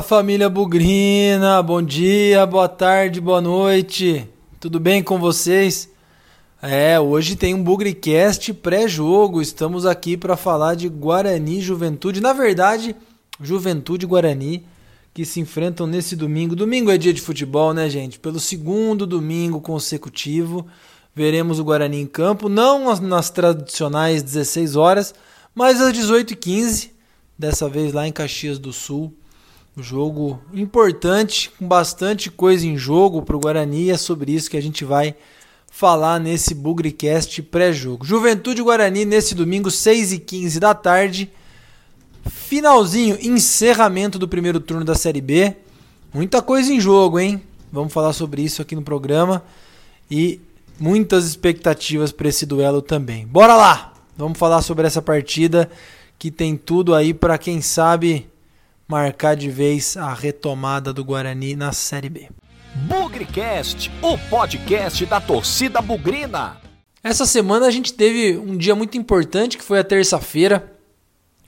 Fala família Bugrina, bom dia, boa tarde, boa noite, tudo bem com vocês? É, hoje tem um Bugricast pré-jogo, estamos aqui para falar de Guarani Juventude, na verdade, Juventude Guarani que se enfrentam nesse domingo. Domingo é dia de futebol, né, gente? Pelo segundo domingo consecutivo, veremos o Guarani em campo, não nas tradicionais 16 horas, mas às 18h15, dessa vez lá em Caxias do Sul. Um jogo importante, com bastante coisa em jogo para o Guarani. É sobre isso que a gente vai falar nesse Bugricast pré-jogo. Juventude Guarani nesse domingo, 6h15 da tarde. Finalzinho, encerramento do primeiro turno da Série B. Muita coisa em jogo, hein? Vamos falar sobre isso aqui no programa. E muitas expectativas para esse duelo também. Bora lá! Vamos falar sobre essa partida que tem tudo aí para quem sabe marcar de vez a retomada do Guarani na Série B. Bugrecast, o podcast da torcida bugrina. Essa semana a gente teve um dia muito importante que foi a terça-feira.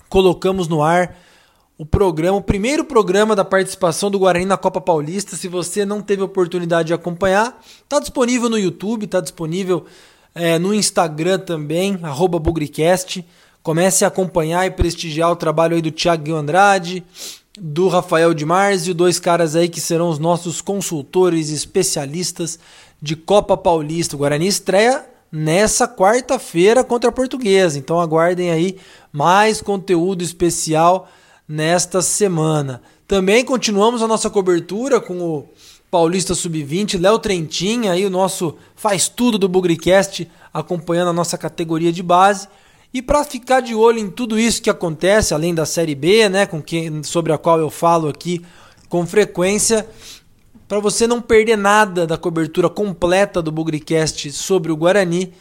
Colocamos no ar o programa, o primeiro programa da participação do Guarani na Copa Paulista. Se você não teve oportunidade de acompanhar, está disponível no YouTube, está disponível é, no Instagram também, arroba Bugricast. Comece a acompanhar e prestigiar o trabalho aí do Thiago Andrade, do Rafael de Marzio, dois caras aí que serão os nossos consultores especialistas de Copa Paulista. O Guarani estreia nessa quarta-feira contra a Portuguesa. Então aguardem aí mais conteúdo especial nesta semana. Também continuamos a nossa cobertura com o Paulista Sub-20, Léo Trentin, aí o nosso faz tudo do Bugricast, acompanhando a nossa categoria de base. E para ficar de olho em tudo isso que acontece, além da Série B, né, com quem, sobre a qual eu falo aqui com frequência, para você não perder nada da cobertura completa do Bugricast sobre o Guarani,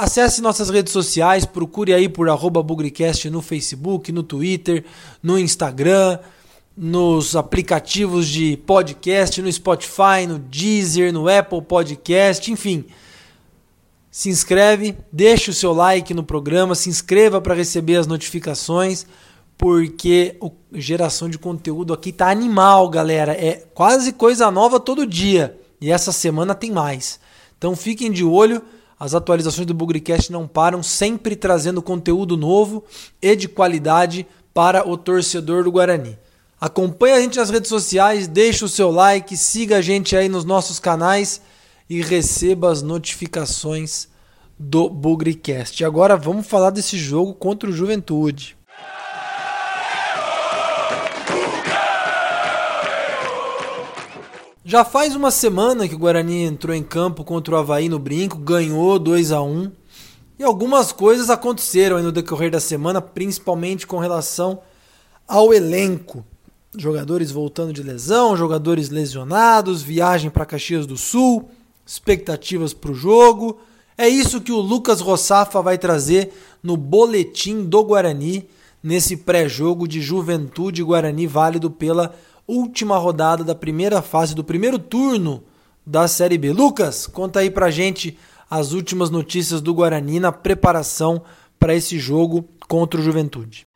acesse nossas redes sociais, procure aí por arroba Bugricast no Facebook, no Twitter, no Instagram, nos aplicativos de podcast, no Spotify, no Deezer, no Apple Podcast, enfim se inscreve, deixa o seu like no programa, se inscreva para receber as notificações, porque a geração de conteúdo aqui tá animal, galera. É quase coisa nova todo dia. E essa semana tem mais. Então fiquem de olho, as atualizações do Bugrecast não param, sempre trazendo conteúdo novo e de qualidade para o torcedor do Guarani. Acompanhe a gente nas redes sociais, deixe o seu like, siga a gente aí nos nossos canais e receba as notificações do Bugrecast. E agora vamos falar desse jogo contra o Juventude. Já faz uma semana que o Guarani entrou em campo contra o Havaí no Brinco, ganhou 2 a 1 e algumas coisas aconteceram no decorrer da semana, principalmente com relação ao elenco. Jogadores voltando de lesão, jogadores lesionados, viagem para Caxias do Sul, expectativas para o jogo. É isso que o Lucas Rossafa vai trazer no boletim do Guarani, nesse pré-jogo de Juventude Guarani válido pela última rodada da primeira fase do primeiro turno da Série B. Lucas, conta aí pra gente as últimas notícias do Guarani na preparação para esse jogo contra o Juventude.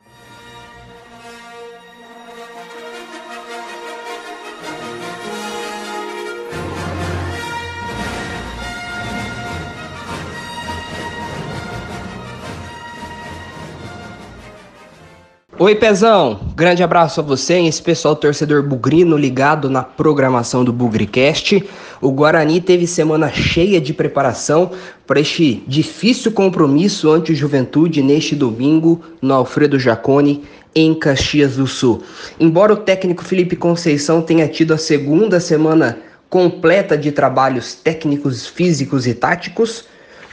Oi, Pezão! Grande abraço a você e esse pessoal torcedor bugrino ligado na programação do Bugricast. O Guarani teve semana cheia de preparação para este difícil compromisso ante o Juventude neste domingo no Alfredo Jacone, em Caxias do Sul. Embora o técnico Felipe Conceição tenha tido a segunda semana completa de trabalhos técnicos, físicos e táticos,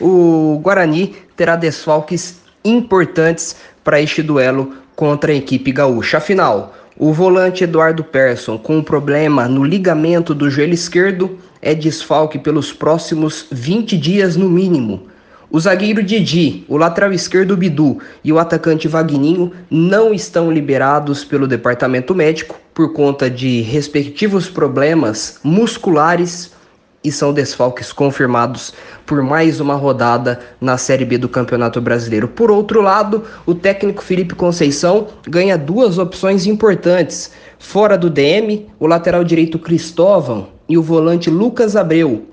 o Guarani terá desfalques importantes para este duelo contra a equipe gaúcha. Afinal, o volante Eduardo Persson, com um problema no ligamento do joelho esquerdo, é desfalque pelos próximos 20 dias no mínimo. O zagueiro Didi, o lateral esquerdo Bidu e o atacante Vagninho não estão liberados pelo departamento médico por conta de respectivos problemas musculares e são desfalques confirmados por mais uma rodada na Série B do Campeonato Brasileiro. Por outro lado, o técnico Felipe Conceição ganha duas opções importantes Fora do DM, o lateral direito Cristóvão e o volante Lucas Abreu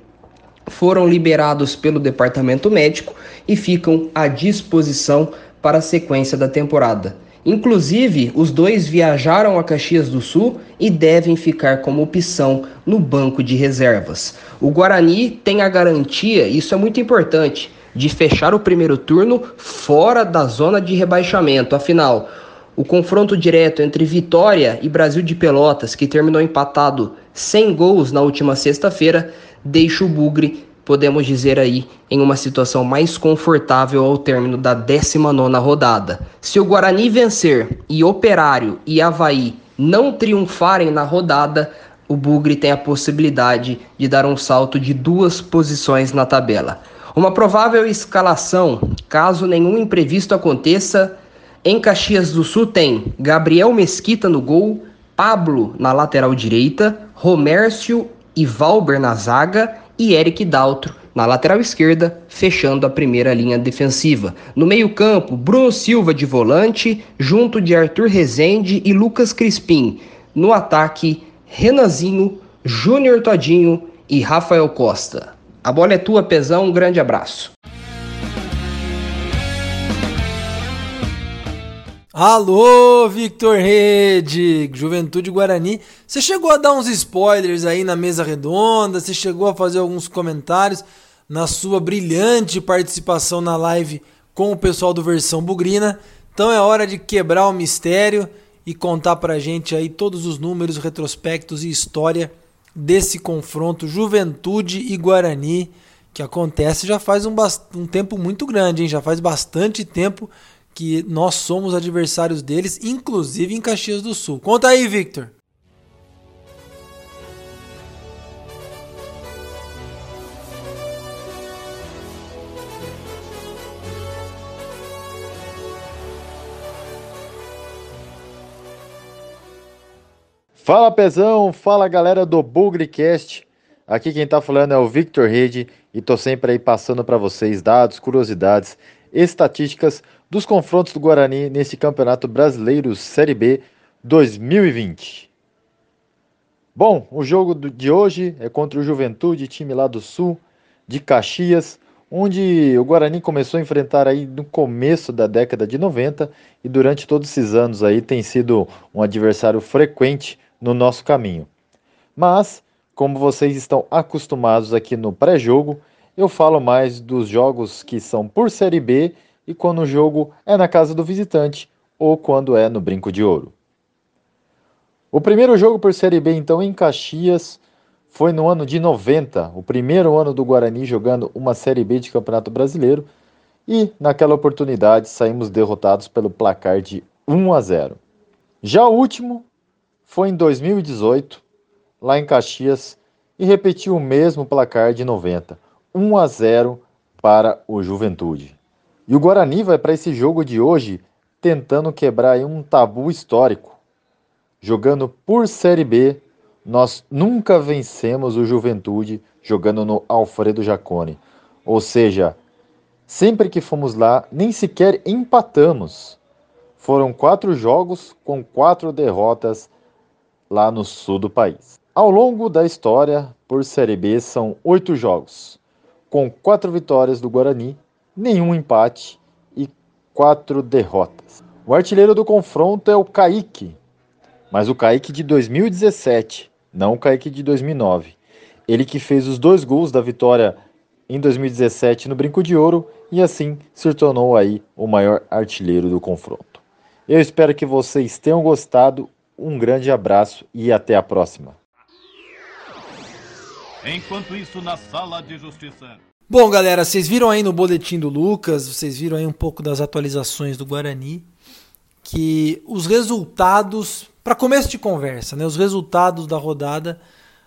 foram liberados pelo departamento médico e ficam à disposição para a sequência da temporada. Inclusive, os dois viajaram a Caxias do Sul e devem ficar como opção no banco de reservas. O Guarani tem a garantia, isso é muito importante, de fechar o primeiro turno fora da zona de rebaixamento. Afinal, o confronto direto entre Vitória e Brasil de Pelotas, que terminou empatado sem gols na última sexta-feira, deixa o Bugre podemos dizer aí, em uma situação mais confortável ao término da 19ª rodada. Se o Guarani vencer e Operário e Havaí não triunfarem na rodada, o Bugre tem a possibilidade de dar um salto de duas posições na tabela. Uma provável escalação, caso nenhum imprevisto aconteça, em Caxias do Sul tem Gabriel Mesquita no gol, Pablo na lateral direita, Romércio e Valber na zaga e Eric Daltro na lateral esquerda, fechando a primeira linha defensiva. No meio-campo, Bruno Silva de volante, junto de Arthur Rezende e Lucas Crispim. No ataque, Renanzinho, Júnior Todinho e Rafael Costa. A bola é tua, Pezão. Um grande abraço. Alô, Victor Rede, Juventude Guarani. Você chegou a dar uns spoilers aí na mesa redonda, você chegou a fazer alguns comentários na sua brilhante participação na live com o pessoal do Versão Bugrina. Então é hora de quebrar o mistério e contar pra gente aí todos os números, retrospectos e história desse confronto Juventude e Guarani que acontece já faz um, um tempo muito grande, hein? Já faz bastante tempo que nós somos adversários deles, inclusive em Caxias do Sul. Conta aí, Victor. Fala Pezão, fala galera do Bugrecast. Aqui quem tá falando é o Victor Rede e tô sempre aí passando para vocês dados, curiosidades, estatísticas dos confrontos do Guarani nesse Campeonato Brasileiro Série B 2020. Bom, o jogo de hoje é contra o Juventude, time lá do Sul, de Caxias, onde o Guarani começou a enfrentar aí no começo da década de 90 e durante todos esses anos aí tem sido um adversário frequente no nosso caminho. Mas, como vocês estão acostumados aqui no pré-jogo, eu falo mais dos jogos que são por Série B e quando o jogo é na casa do visitante ou quando é no Brinco de Ouro. O primeiro jogo por Série B, então, em Caxias, foi no ano de 90, o primeiro ano do Guarani jogando uma Série B de Campeonato Brasileiro, e naquela oportunidade saímos derrotados pelo placar de 1 a 0. Já o último foi em 2018, lá em Caxias, e repetiu o mesmo placar de 90, 1 a 0 para o Juventude. E o Guarani vai para esse jogo de hoje tentando quebrar um tabu histórico. Jogando por Série B, nós nunca vencemos o Juventude jogando no Alfredo Jacone. Ou seja, sempre que fomos lá, nem sequer empatamos. Foram quatro jogos com quatro derrotas lá no sul do país. Ao longo da história, por Série B, são oito jogos, com quatro vitórias do Guarani nenhum empate e quatro derrotas. O artilheiro do confronto é o Kaique, mas o Kaique de 2017, não o Kaique de 2009. Ele que fez os dois gols da vitória em 2017 no Brinco de Ouro e assim se tornou aí o maior artilheiro do confronto. Eu espero que vocês tenham gostado. Um grande abraço e até a próxima. Enquanto isso, na sala de justiça. Bom, galera, vocês viram aí no boletim do Lucas, vocês viram aí um pouco das atualizações do Guarani, que os resultados, para começo de conversa, né, os resultados da rodada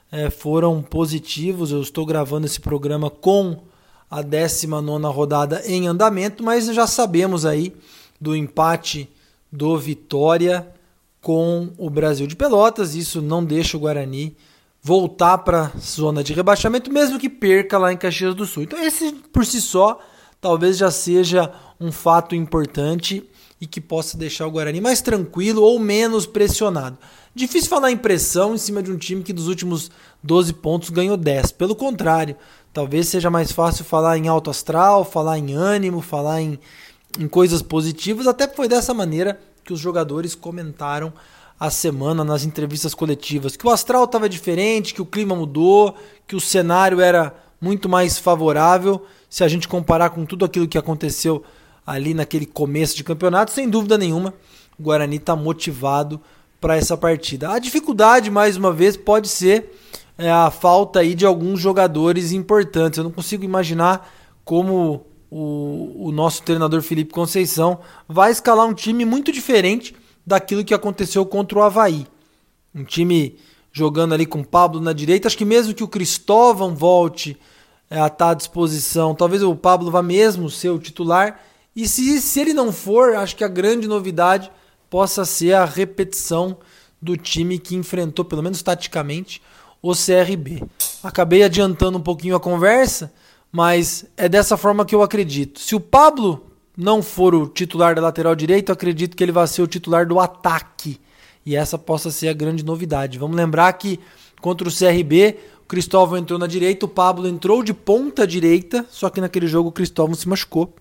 é, foram positivos. Eu estou gravando esse programa com a 19 rodada em andamento, mas já sabemos aí do empate do Vitória com o Brasil de Pelotas. Isso não deixa o Guarani voltar para zona de rebaixamento, mesmo que perca lá em Caxias do Sul. Então, esse por si só talvez já seja um fato importante e que possa deixar o Guarani mais tranquilo ou menos pressionado. Difícil falar em pressão em cima de um time que dos últimos 12 pontos ganhou 10. Pelo contrário, talvez seja mais fácil falar em alto astral, falar em ânimo, falar em, em coisas positivas. Até foi dessa maneira que os jogadores comentaram a semana nas entrevistas coletivas. Que o astral estava diferente, que o clima mudou, que o cenário era muito mais favorável se a gente comparar com tudo aquilo que aconteceu ali naquele começo de campeonato. Sem dúvida nenhuma, o Guarani está motivado para essa partida. A dificuldade, mais uma vez, pode ser é, a falta aí de alguns jogadores importantes. Eu não consigo imaginar como o, o nosso treinador Felipe Conceição vai escalar um time muito diferente daquilo que aconteceu contra o Havaí. Um time jogando ali com o Pablo na direita. Acho que mesmo que o Cristóvão volte é, a estar à disposição, talvez o Pablo vá mesmo ser o titular. E se, se ele não for, acho que a grande novidade possa ser a repetição do time que enfrentou, pelo menos taticamente, o CRB. Acabei adiantando um pouquinho a conversa, mas é dessa forma que eu acredito. Se o Pablo não for o titular da lateral direita, acredito que ele vai ser o titular do ataque. E essa possa ser a grande novidade. Vamos lembrar que contra o CRB, o Cristóvão entrou na direita, o Pablo entrou de ponta direita, só que naquele jogo o Cristóvão se machucou.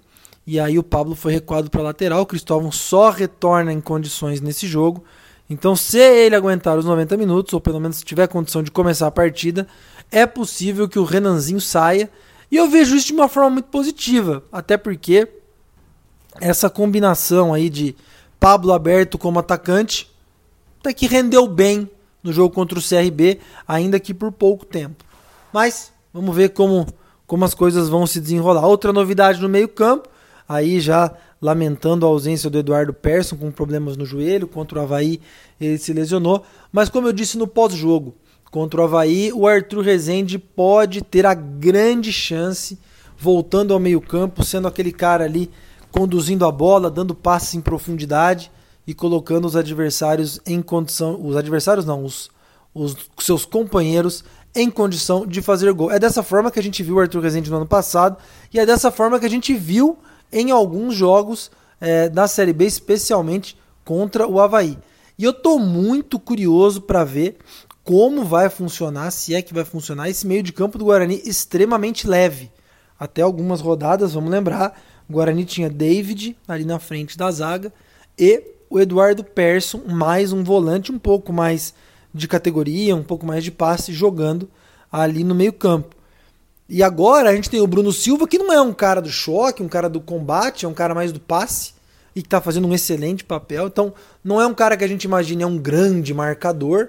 E aí o Pablo foi recuado para lateral. O Cristóvão só retorna em condições nesse jogo. Então, se ele aguentar os 90 minutos, ou pelo menos tiver condição de começar a partida, é possível que o Renanzinho saia. E eu vejo isso de uma forma muito positiva, até porque essa combinação aí de Pablo aberto como atacante até que rendeu bem no jogo contra o CRB, ainda que por pouco tempo. Mas vamos ver como, como as coisas vão se desenrolar. Outra novidade no meio-campo aí já lamentando a ausência do Eduardo Persson com problemas no joelho, contra o Havaí ele se lesionou, mas como eu disse no pós-jogo, contra o Havaí, o Arthur Rezende pode ter a grande chance, voltando ao meio campo, sendo aquele cara ali conduzindo a bola, dando passes em profundidade e colocando os adversários em condição, os adversários não, os, os seus companheiros em condição de fazer gol. É dessa forma que a gente viu o Arthur Rezende no ano passado e é dessa forma que a gente viu em alguns jogos é, da Série B, especialmente contra o Havaí. E eu estou muito curioso para ver como vai funcionar, se é que vai funcionar, esse meio de campo do Guarani extremamente leve. Até algumas rodadas, vamos lembrar, o Guarani tinha David ali na frente da zaga e o Eduardo Persson, mais um volante um pouco mais de categoria, um pouco mais de passe, jogando ali no meio campo. E agora a gente tem o Bruno Silva, que não é um cara do choque, um cara do combate, é um cara mais do passe e que está fazendo um excelente papel. Então, não é um cara que a gente imagina é um grande marcador,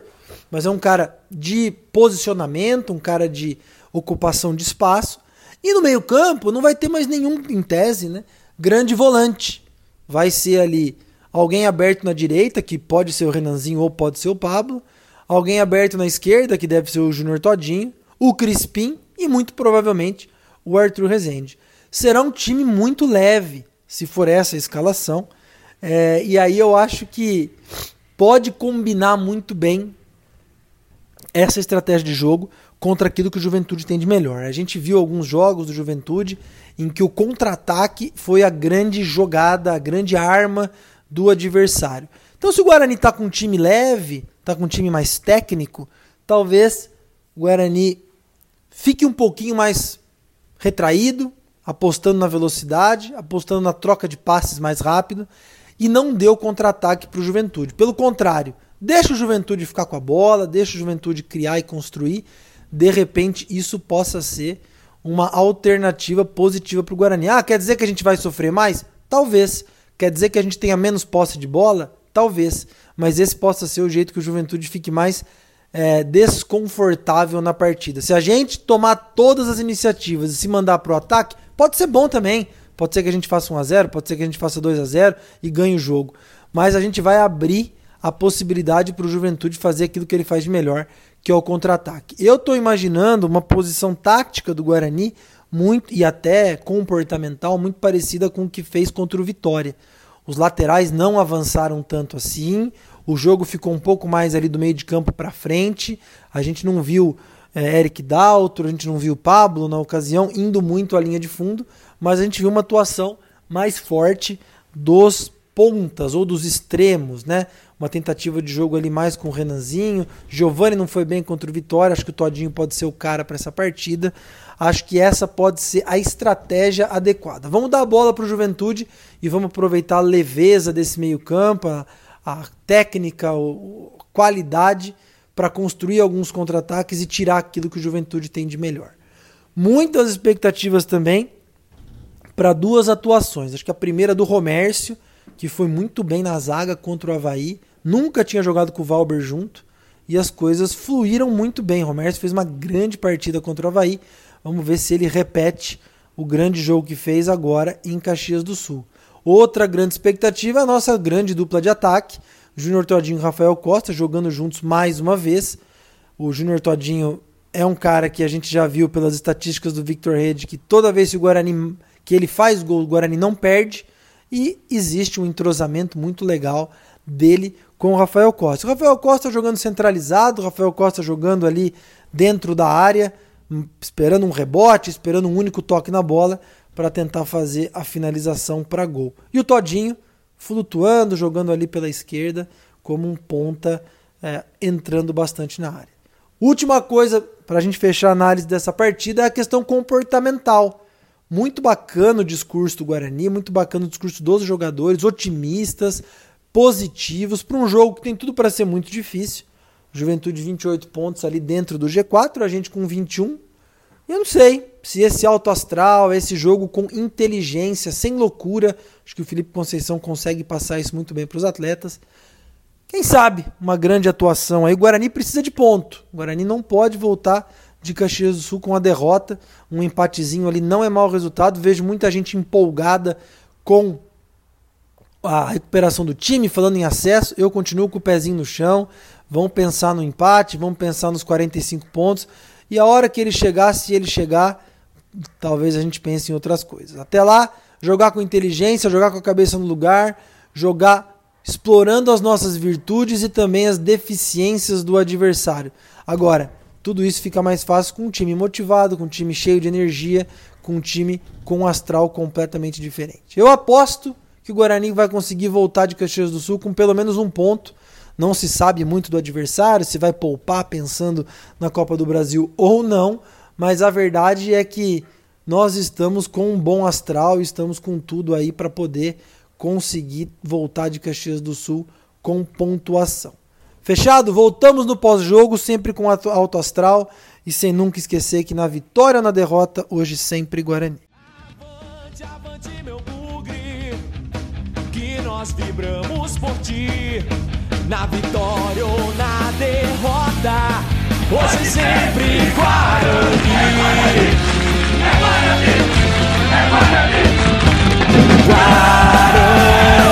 mas é um cara de posicionamento, um cara de ocupação de espaço. E no meio-campo não vai ter mais nenhum, em tese, né? Grande volante. Vai ser ali alguém aberto na direita, que pode ser o Renanzinho ou pode ser o Pablo. Alguém aberto na esquerda, que deve ser o Júnior Todinho. O Crispim e muito provavelmente o Arthur Rezende. Será um time muito leve, se for essa a escalação. É, e aí eu acho que pode combinar muito bem essa estratégia de jogo contra aquilo que o Juventude tem de melhor. A gente viu alguns jogos do Juventude em que o contra-ataque foi a grande jogada, a grande arma do adversário. Então, se o Guarani está com um time leve, está com um time mais técnico, talvez o Guarani fique um pouquinho mais retraído, apostando na velocidade, apostando na troca de passes mais rápido e não deu contra-ataque para o Juventude. Pelo contrário, deixa o Juventude ficar com a bola, deixa o Juventude criar e construir. De repente, isso possa ser uma alternativa positiva para o Guarani. Ah, quer dizer que a gente vai sofrer mais? Talvez. Quer dizer que a gente tenha menos posse de bola? Talvez. Mas esse possa ser o jeito que o Juventude fique mais é, desconfortável na partida. Se a gente tomar todas as iniciativas e se mandar para o ataque, pode ser bom também. Pode ser que a gente faça 1 a 0 pode ser que a gente faça 2 a 0 e ganhe o jogo. Mas a gente vai abrir a possibilidade para o Juventude fazer aquilo que ele faz de melhor, que é o contra-ataque. Eu estou imaginando uma posição tática do Guarani muito e até comportamental muito parecida com o que fez contra o Vitória. Os laterais não avançaram tanto assim, o jogo ficou um pouco mais ali do meio de campo para frente. A gente não viu é, Eric Daltro, a gente não viu Pablo na ocasião indo muito à linha de fundo, mas a gente viu uma atuação mais forte dos pontas ou dos extremos, né? Uma tentativa de jogo ali mais com o Renanzinho. Giovani não foi bem contra o Vitória, acho que o Todinho pode ser o cara para essa partida. Acho que essa pode ser a estratégia adequada. Vamos dar a bola para o Juventude e vamos aproveitar a leveza desse meio-campo, a, a, técnica, a qualidade para construir alguns contra-ataques e tirar aquilo que o Juventude tem de melhor. Muitas expectativas também para duas atuações. Acho que a primeira do Romércio que foi muito bem na zaga contra o Havaí. Nunca tinha jogado com o Valber junto. E as coisas fluíram muito bem. O Romero fez uma grande partida contra o Havaí. Vamos ver se ele repete o grande jogo que fez agora em Caxias do Sul. Outra grande expectativa é a nossa grande dupla de ataque. Júnior Todinho e Rafael Costa jogando juntos mais uma vez. O Júnior Todinho é um cara que a gente já viu pelas estatísticas do Victor Rede que toda vez que o Guarani que ele faz gol, o Guarani não perde e existe um entrosamento muito legal dele com o Rafael Costa. O Rafael Costa jogando centralizado, o Rafael Costa jogando ali dentro da área, hum, esperando um rebote, esperando um único toque na bola para tentar fazer a finalização para gol. E o Todinho flutuando, jogando ali pela esquerda como um ponta é, entrando bastante na área. Última coisa para a gente fechar a análise dessa partida é a questão comportamental. Muito bacana o discurso do Guarani, muito bacana o discurso dos jogadores, otimistas, positivos, para um jogo que tem tudo para ser muito difícil. Juventude 28 pontos ali dentro do G4, a gente com 21. Eu não sei se esse alto astral, esse jogo com inteligência, sem loucura, acho que o Felipe Conceição consegue passar isso muito bem para os atletas. Quem sabe uma grande atuação aí. O Guarani precisa de ponto. O Guarani não pode voltar de Caxias do Sul com a derrota, um empatezinho ali não é mau resultado. Vejo muita gente empolgada com a recuperação do time, falando em acesso. Eu continuo com o pezinho no chão. Vamos pensar no empate, vamos pensar nos 45 pontos. E a hora que ele chegar, se ele chegar, talvez a gente pense em outras coisas. Até lá, jogar com inteligência, jogar com a cabeça no lugar, jogar explorando as nossas virtudes e também as deficiências do adversário. Agora, tudo isso fica mais fácil com um time motivado, com um time cheio de energia, com um time com um astral completamente diferente. Eu aposto que o Guarani vai conseguir voltar de Caxias do Sul com pelo menos um ponto. Não se sabe muito do adversário, se vai poupar pensando na Copa do Brasil ou não, mas a verdade é que nós estamos com um bom astral, estamos com tudo aí para poder conseguir voltar de Caxias do Sul com pontuação. Fechado? Voltamos no pós-jogo, sempre com alto astral e sem nunca esquecer que na vitória ou na derrota, hoje sempre Guarani. Avante, avante, meu bugre, que nós vibramos por ti, na vitória ou na derrota, hoje, sempre Guarani. É Guarani, é Guarani, é Guarani. Guarani.